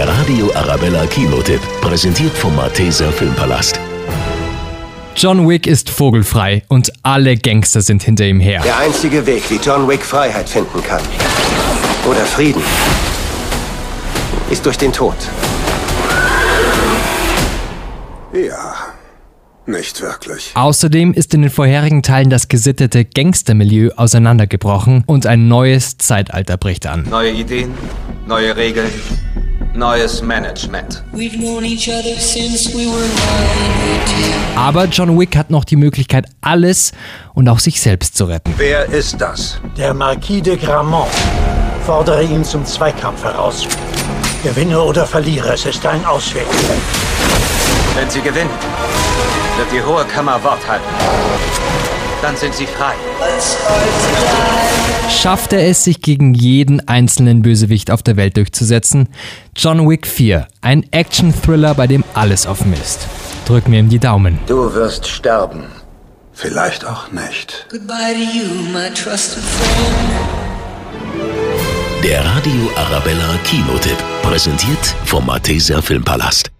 Der Radio Arabella Kinotipp, präsentiert vom Malteser Filmpalast. John Wick ist vogelfrei und alle Gangster sind hinter ihm her. Der einzige Weg, wie John Wick Freiheit finden kann, oder Frieden, ist durch den Tod. Ja, nicht wirklich. Außerdem ist in den vorherigen Teilen das gesittete Gangstermilieu auseinandergebrochen und ein neues Zeitalter bricht an. Neue Ideen, neue Regeln, neues Management. We've known each other since we were nine. Aber John Wick hat noch die Möglichkeit, alles und auch sich selbst zu retten. Wer ist das? Der Marquis de Gramont. Fordere ihn zum Zweikampf heraus. Gewinne oder verliere, es ist ein Ausweg. Wenn Sie gewinnen, wird die Hohe Kammer Wort halten. Dann sind Sie frei. Schafft er es, sich gegen jeden einzelnen Bösewicht auf der Welt durchzusetzen? John Wick 4, ein Action-Thriller, bei dem alles offen ist. Drück mir ihm die Daumen. Du wirst sterben. Vielleicht auch nicht. Goodbye to you, my trusted friend. Der Radio Arabella Kinotipp, präsentiert vom Malteser Filmpalast.